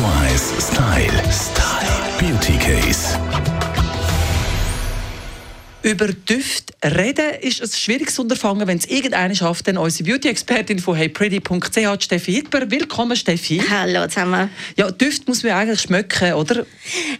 1 Style. Style. Beauty Case. Über Düfte reden ist ein schwieriges Unterfangen, wenn es irgendeine schafft, dann unsere Beauty-Expertin von heypretty.ch, Steffi Hitber. Willkommen, Steffi. Hallo zusammen. Ja, Düfte muss man eigentlich schmecken, oder?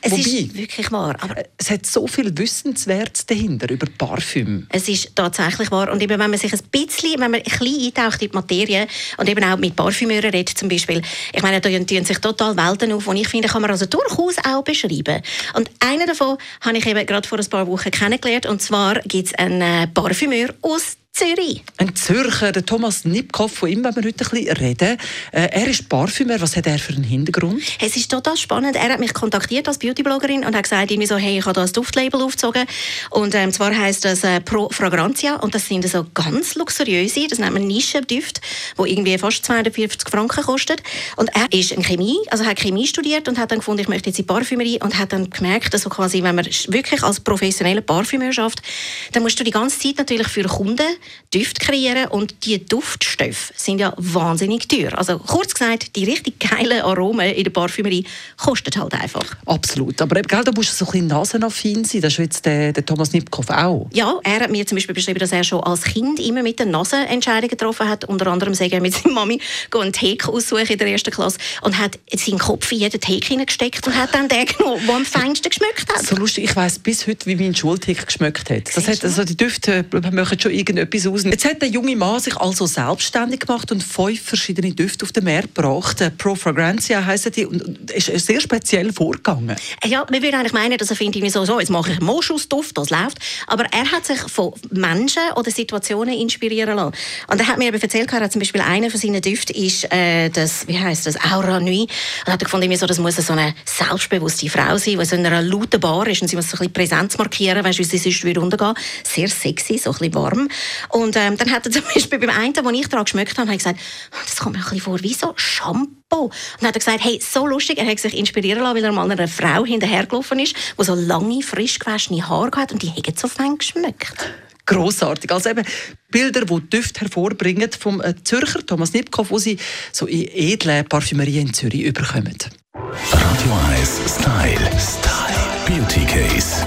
Es Wobei, ist wirklich wahr. Aber es hat so viel Wissenswertes dahinter über Parfüm. es ist tatsächlich wahr. Und eben, wenn man sich ein bisschen, wenn man ein bisschen eintaucht in die Materie und eben auch mit Parfümeuren redet zum Beispiel, ich meine, da tun sich total Welten auf und ich finde, kann man also durchaus auch beschreiben. Und einer davon habe ich eben gerade vor ein paar Wochen kennengelernt und zwar gibt es einen Parfümeur aus Zürich. Ein Zürcher, der Thomas Nipkow, von ihm wollen wir heute ein bisschen reden. Äh, er ist Parfümer. Was hat er für einen Hintergrund? Es ist total spannend. Er hat mich kontaktiert als Beautybloggerin und hat gesagt, irgendwie so, hey, ich habe da ein Duftlabel aufgezogen. Und ähm, zwar heisst das äh, Pro Fragrantia und das sind so ganz luxuriöse, das nennt man Nischendüfte, die irgendwie fast 250 Franken kosten. Und er ist in Chemie, also hat Chemie studiert und hat dann gefunden, ich möchte jetzt in Parfümerie und hat dann gemerkt, dass so quasi, wenn man wirklich als professioneller Parfümeur schafft, dann musst du die ganze Zeit natürlich für Kunden Düfte kreieren und die Duftstoffe sind ja wahnsinnig teuer. Also kurz gesagt, die richtig geilen Aromen in der Parfümerie kosten halt einfach. Absolut. Aber eben, gell, da musst du so ein bisschen nasenaffin sein. Das ist jetzt der, der Thomas Nipkow auch. Ja, er hat mir zum Beispiel beschrieben, dass er schon als Kind immer mit der Nase Entscheidungen getroffen hat. Unter anderem sagen er mit seiner Mami einen Teek aussuchen in der ersten Klasse und hat seinen Kopf in jeden Teek hineingesteckt und hat dann den genommen, der am feinsten geschmeckt hat. So lustig, ich weiss bis heute, wie mein Schultick geschmeckt hat. Das hat also die Düfte machen schon irgendetwas aus. Jetzt hat der junge Mann sich also selbstständig gemacht und fünf verschiedene Düfte auf den Markt gebracht. Äh, Pro Fragrantia heissen die und ist sehr speziell vorgegangen. Ja, man würde eigentlich meinen, dass er findet, so, so, jetzt mache ich Moschusduft, das läuft. Aber er hat sich von Menschen oder Situationen inspirieren lassen. Und er hat mir eben erzählt, er hat zum Beispiel einer von seinen Düften ist äh, das, wie heißt das, Aura Nuit. Und hat er gefunden, so, das muss so eine selbstbewusste Frau sein, die so in einer lauten Bar ist und sie muss so ein bisschen Präsenz markieren, wie sie sonst würde untergehen. Sehr sexy, so ein bisschen warm. Und ähm, dann hat er zum Beispiel beim einen, wo ich daran geschmeckt habe, hat er gesagt, «Oh, das kommt mir ein bisschen vor wie so Shampoo. Und dann hat er gesagt, hey, so lustig, er hat sich inspirieren lassen, weil er mal einer Frau hinterhergelaufen ist, die so lange, frisch gewaschene Haare hat und die haben so fein geschmeckt. Grossartig. Also eben Bilder, die Düfte hervorbringen vom äh, Zürcher Thomas Nipkow, wo sie so in edlen Parfümerien in Zürich überkommen. Radio 1 Style. Style. Beauty Case.